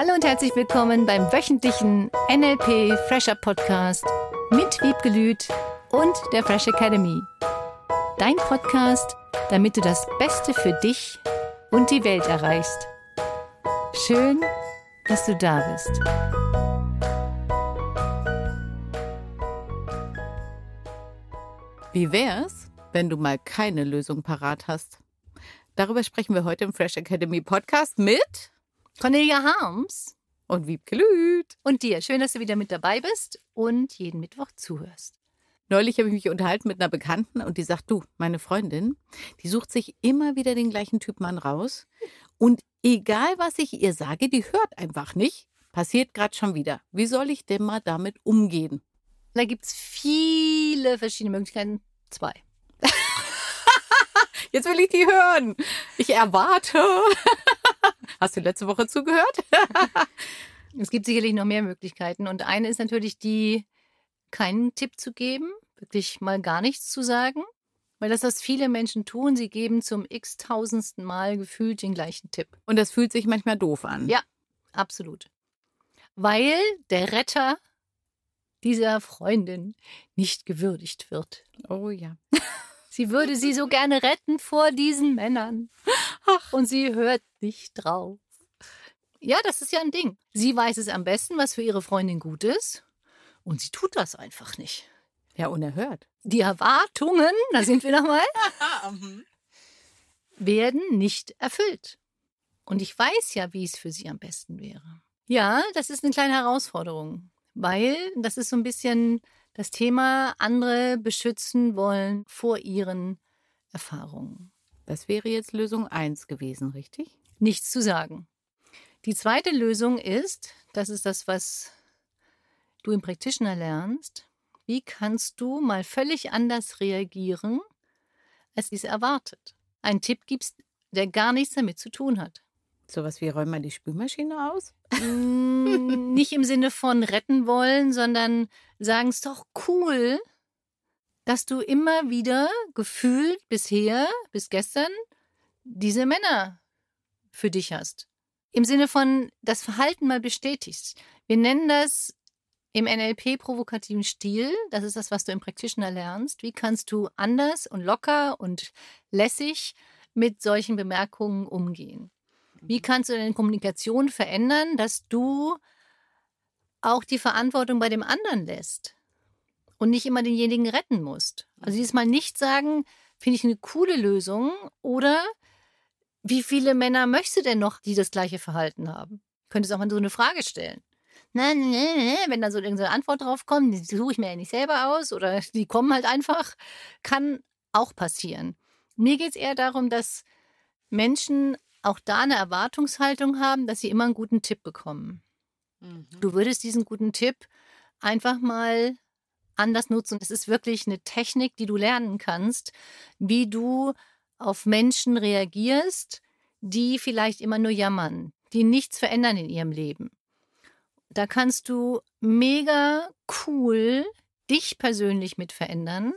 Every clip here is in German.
Hallo und herzlich willkommen beim wöchentlichen NLP Fresher Podcast mit Wiebke Lüth und der Fresh Academy. Dein Podcast, damit du das Beste für dich und die Welt erreichst. Schön, dass du da bist. Wie wär's, wenn du mal keine Lösung parat hast? Darüber sprechen wir heute im Fresh Academy Podcast mit Cornelia Harms und Wiebke Lüth. und dir. Schön, dass du wieder mit dabei bist und jeden Mittwoch zuhörst. Neulich habe ich mich unterhalten mit einer Bekannten und die sagt, du, meine Freundin, die sucht sich immer wieder den gleichen Typ Mann raus und egal was ich ihr sage, die hört einfach nicht. Passiert gerade schon wieder. Wie soll ich denn mal damit umgehen? Da gibt es viele verschiedene Möglichkeiten. Zwei. Jetzt will ich die hören. Ich erwarte. Hast du letzte Woche zugehört? Es gibt sicherlich noch mehr Möglichkeiten. Und eine ist natürlich die, keinen Tipp zu geben, wirklich mal gar nichts zu sagen. Weil das, was viele Menschen tun, sie geben zum x-tausendsten Mal gefühlt den gleichen Tipp. Und das fühlt sich manchmal doof an. Ja. Absolut. Weil der Retter dieser Freundin nicht gewürdigt wird. Oh ja. Sie würde sie so gerne retten vor diesen Männern. Und sie hört nicht drauf. Ja, das ist ja ein Ding. Sie weiß es am besten, was für ihre Freundin gut ist. Und sie tut das einfach nicht. Ja, unerhört. Die Erwartungen, da sind wir nochmal, werden nicht erfüllt. Und ich weiß ja, wie es für sie am besten wäre. Ja, das ist eine kleine Herausforderung, weil das ist so ein bisschen das Thema, andere beschützen wollen vor ihren Erfahrungen. Das wäre jetzt Lösung 1 gewesen, richtig? Nichts zu sagen. Die zweite Lösung ist, das ist das, was du im Practitioner lernst, wie kannst du mal völlig anders reagieren, als dies erwartet. Einen Tipp gibst, der gar nichts damit zu tun hat. Sowas wie räum mal die Spülmaschine aus? Mm, nicht im Sinne von retten wollen, sondern sagen es doch cool, dass du immer wieder gefühlt bisher, bis gestern, diese Männer für dich hast. Im Sinne von das Verhalten mal bestätigst. Wir nennen das im NLP provokativen Stil. Das ist das, was du im Practitioner lernst. Wie kannst du anders und locker und lässig mit solchen Bemerkungen umgehen? Wie kannst du deine Kommunikation verändern, dass du auch die Verantwortung bei dem anderen lässt und nicht immer denjenigen retten musst? Also dieses Mal nicht sagen, finde ich eine coole Lösung oder wie viele Männer möchtest du denn noch, die das gleiche Verhalten haben? Könntest auch mal so eine Frage stellen. Nein, nein, nein, wenn da so irgendeine Antwort drauf kommt, die suche ich mir ja nicht selber aus oder die kommen halt einfach, kann auch passieren. Mir geht es eher darum, dass Menschen auch da eine Erwartungshaltung haben, dass sie immer einen guten Tipp bekommen. Du würdest diesen guten Tipp einfach mal anders nutzen. Es ist wirklich eine Technik, die du lernen kannst, wie du auf Menschen reagierst, die vielleicht immer nur jammern, die nichts verändern in ihrem Leben. Da kannst du mega cool dich persönlich mit verändern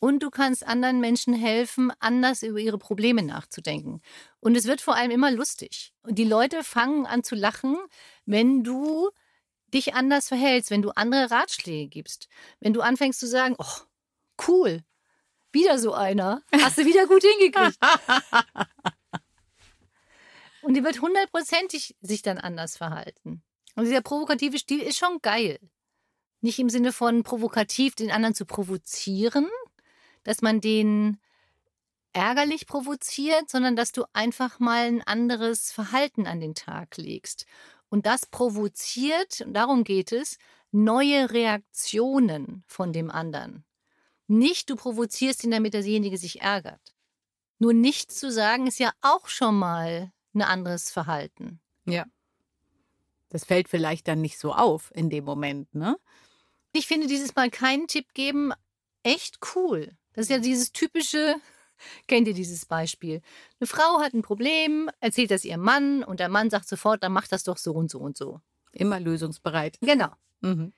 und du kannst anderen Menschen helfen, anders über ihre Probleme nachzudenken. Und es wird vor allem immer lustig. Und die Leute fangen an zu lachen, wenn du dich anders verhältst, wenn du andere Ratschläge gibst. Wenn du anfängst zu sagen, oh, cool, wieder so einer, hast du wieder gut hingekriegt. Und die wird hundertprozentig sich dann anders verhalten. Und dieser provokative Stil ist schon geil. Nicht im Sinne von provokativ den anderen zu provozieren, dass man den ärgerlich provoziert, sondern dass du einfach mal ein anderes Verhalten an den Tag legst. Und das provoziert, und darum geht es, neue Reaktionen von dem anderen. Nicht du provozierst ihn, damit derjenige sich ärgert. Nur nichts zu sagen ist ja auch schon mal ein anderes Verhalten. Ja. Das fällt vielleicht dann nicht so auf in dem Moment, ne? Ich finde dieses Mal keinen Tipp geben echt cool. Das ist ja dieses typische, kennt ihr dieses Beispiel? Eine Frau hat ein Problem, erzählt das ihrem Mann und der Mann sagt sofort, dann mach das doch so und so und so. Immer lösungsbereit. Genau. Mhm.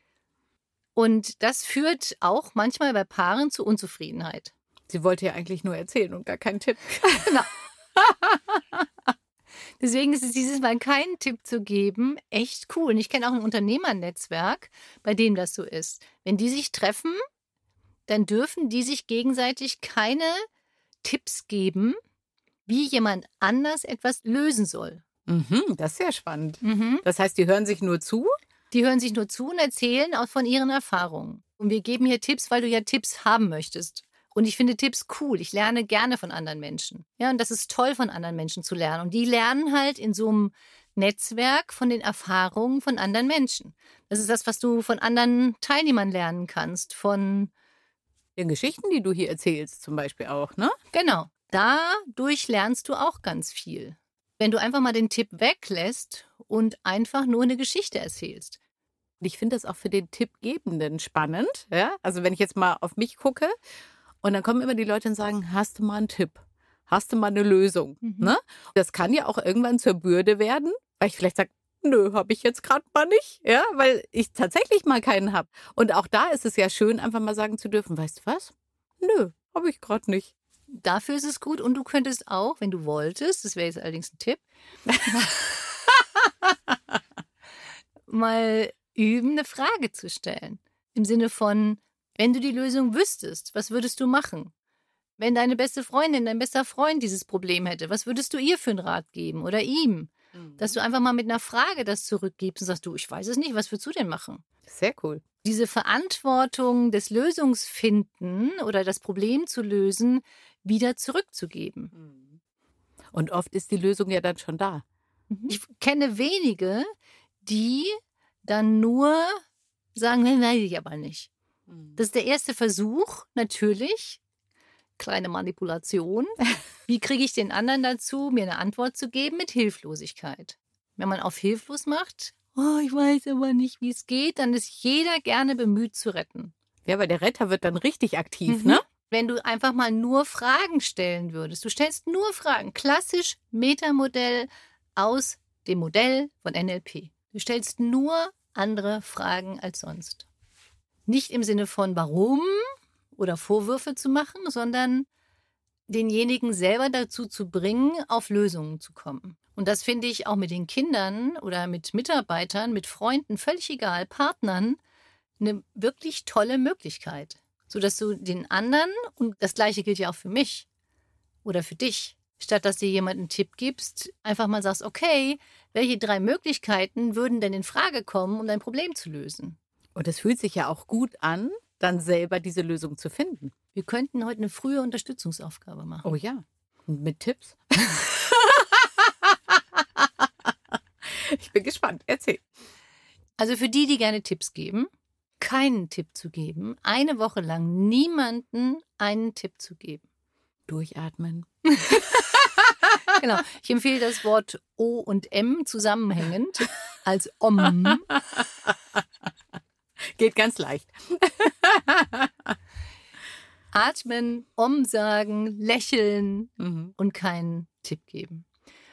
Und das führt auch manchmal bei Paaren zu Unzufriedenheit. Sie wollte ja eigentlich nur erzählen und gar keinen Tipp. Genau. Deswegen ist es dieses Mal keinen Tipp zu geben, echt cool. Und ich kenne auch ein Unternehmernetzwerk, bei dem das so ist. Wenn die sich treffen, dann dürfen die sich gegenseitig keine Tipps geben, wie jemand anders etwas lösen soll. Mhm, das ist sehr spannend. Mhm. Das heißt, die hören sich nur zu? Die hören sich nur zu und erzählen auch von ihren Erfahrungen. Und wir geben hier Tipps, weil du ja Tipps haben möchtest. Und ich finde Tipps cool. Ich lerne gerne von anderen Menschen. Ja, und das ist toll, von anderen Menschen zu lernen. Und die lernen halt in so einem Netzwerk von den Erfahrungen von anderen Menschen. Das ist das, was du von anderen Teilnehmern lernen kannst. Von Den Geschichten, die du hier erzählst, zum Beispiel auch, ne? Genau. Dadurch lernst du auch ganz viel. Wenn du einfach mal den Tipp weglässt und einfach nur eine Geschichte erzählst. Und ich finde das auch für den Tippgebenden spannend. Ja? Also wenn ich jetzt mal auf mich gucke und dann kommen immer die Leute und sagen, hast du mal einen Tipp? Hast du mal eine Lösung? Mhm. Ne? Das kann ja auch irgendwann zur Bürde werden, weil ich vielleicht sage, nö, habe ich jetzt gerade mal nicht, ja, weil ich tatsächlich mal keinen habe. Und auch da ist es ja schön, einfach mal sagen zu dürfen, weißt du was? Nö, habe ich gerade nicht. Dafür ist es gut und du könntest auch, wenn du wolltest, das wäre jetzt allerdings ein Tipp, mal üben, eine Frage zu stellen. Im Sinne von, wenn du die Lösung wüsstest, was würdest du machen? Wenn deine beste Freundin, dein bester Freund dieses Problem hätte, was würdest du ihr für einen Rat geben oder ihm? Dass du einfach mal mit einer Frage das zurückgibst und sagst, du, ich weiß es nicht, was würdest du denn machen? Sehr cool. Diese Verantwortung des Lösungsfinden oder das Problem zu lösen, wieder zurückzugeben. Und oft ist die Lösung ja dann schon da. Ich kenne wenige, die dann nur sagen, nein, weiß ich aber nicht. Das ist der erste Versuch, natürlich. Kleine Manipulation. Wie kriege ich den anderen dazu, mir eine Antwort zu geben mit Hilflosigkeit? Wenn man auf hilflos macht, oh, ich weiß aber nicht, wie es geht, dann ist jeder gerne bemüht zu retten. Ja, weil der Retter wird dann richtig aktiv, Mhm. ne? Wenn du einfach mal nur Fragen stellen würdest. Du stellst nur Fragen. Klassisch Metamodell aus dem Modell von NLP. Du stellst nur andere Fragen als sonst. Nicht im Sinne von warum oder Vorwürfe zu machen, sondern denjenigen selber dazu zu bringen, auf Lösungen zu kommen. Und das finde ich auch mit den Kindern oder mit Mitarbeitern, mit Freunden, völlig egal, Partnern, eine wirklich tolle Möglichkeit. Sodass du den anderen, und das gleiche gilt ja auch für mich oder für dich, statt dass dir jemand einen Tipp gibst, einfach mal sagst, okay, welche drei Möglichkeiten würden denn in Frage kommen, um dein Problem zu lösen? Und es fühlt sich ja auch gut an, dann selber diese Lösung zu finden. Wir könnten heute eine frühe Unterstützungsaufgabe machen. Oh ja. Und mit Tipps? ich bin gespannt. Erzähl. Also für die, die gerne Tipps geben, keinen Tipp zu geben, eine Woche lang niemanden einen Tipp zu geben. Durchatmen. Genau. Ich empfehle das Wort O und M zusammenhängend als Om. Geht ganz leicht. Atmen, Om sagen, lächeln Mhm. und keinen Tipp geben.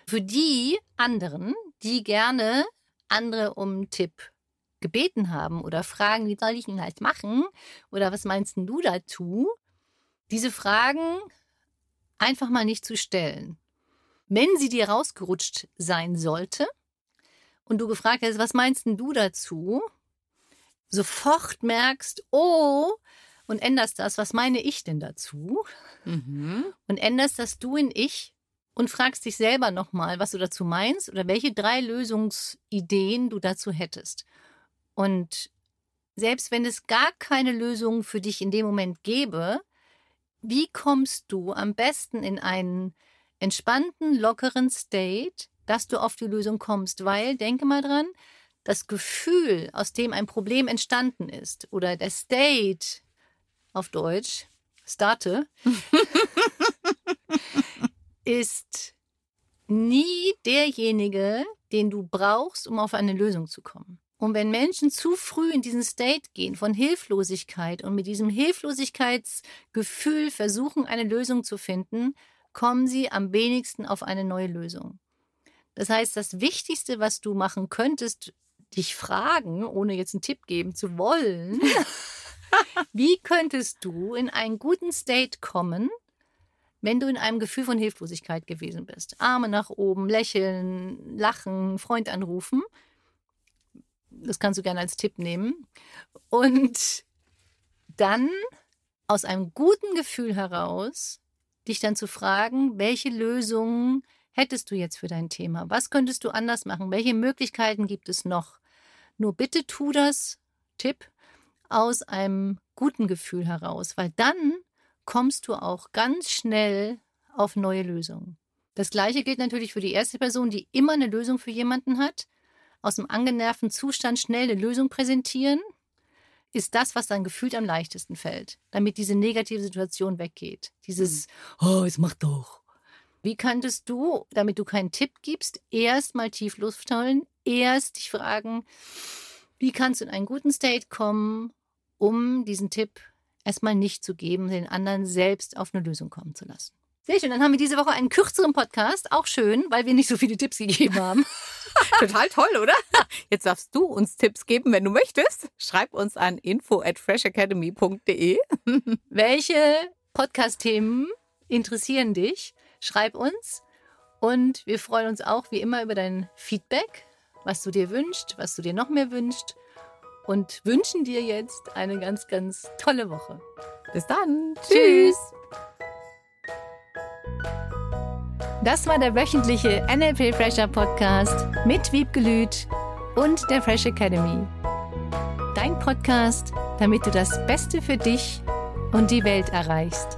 Für die anderen, die gerne andere um einen Tipp gebeten haben oder fragen, wie soll ich denn halt machen? Oder was meinst du dazu? Diese Fragen einfach mal nicht zu stellen. Wenn sie dir rausgerutscht sein sollte und du gefragt hast, was meinst denn du dazu? Sofort merkst, oh, und änderst das, was meine ich denn dazu? Mhm. und änderst das Du in Ich und fragst dich selber nochmal, was du dazu meinst oder welche drei Lösungsideen du dazu hättest. Und selbst wenn es gar keine Lösung für dich in dem Moment gäbe, wie kommst du am besten in einen entspannten, lockeren State, dass du auf die Lösung kommst? Weil, denke mal dran, das Gefühl, aus dem ein Problem entstanden ist, oder der State auf Deutsch, starte, ist nie derjenige, den du brauchst, um auf eine Lösung zu kommen. Und wenn Menschen zu früh in diesen State gehen von Hilflosigkeit und mit diesem Hilflosigkeitsgefühl versuchen, eine Lösung zu finden, kommen sie am wenigsten auf eine neue Lösung. Das heißt, das Wichtigste, was du machen könntest, dich fragen, ohne jetzt einen Tipp geben zu wollen, wie könntest du in einen guten State kommen, wenn du in einem Gefühl von Hilflosigkeit gewesen bist. Arme nach oben, lächeln, lachen, Freund anrufen. Das kannst du gerne als Tipp nehmen. Und dann aus einem guten Gefühl heraus dich dann zu fragen, welche Lösungen hättest du jetzt für dein Thema? Was könntest du anders machen? Welche Möglichkeiten gibt es noch? Nur bitte tu das, Tipp, aus einem guten Gefühl heraus, weil dann kommst du auch ganz schnell auf neue Lösungen. Das gleiche gilt natürlich für die erste Person, die immer eine Lösung für jemanden hat. Aus dem angenervten Zustand schnell eine Lösung präsentieren, ist das, was dann gefühlt am leichtesten fällt, damit diese negative Situation weggeht. Dieses, hm. oh, es macht doch. Wie könntest du, damit du keinen Tipp gibst, erst mal tief Luft holen, erst dich fragen, wie kannst du in einen guten State kommen, um diesen Tipp erstmal nicht zu geben, den anderen selbst auf eine Lösung kommen zu lassen. Sehr schön. Dann haben wir diese Woche einen kürzeren Podcast. Auch schön, weil wir nicht so viele Tipps gegeben haben. Total toll, oder? Jetzt darfst du uns Tipps geben, wenn du möchtest. Schreib uns an info at freshacademy.de. Welche Podcast-Themen interessieren dich? Schreib uns. Und wir freuen uns auch wie immer über dein Feedback, was du dir wünschst, was du dir noch mehr wünschst. Und wünschen dir jetzt eine ganz, ganz tolle Woche. Bis dann. Tschüss. Das war der wöchentliche NLP Fresher Podcast mit Wiebgelüt und der Fresh Academy. Dein Podcast, damit du das Beste für dich und die Welt erreichst.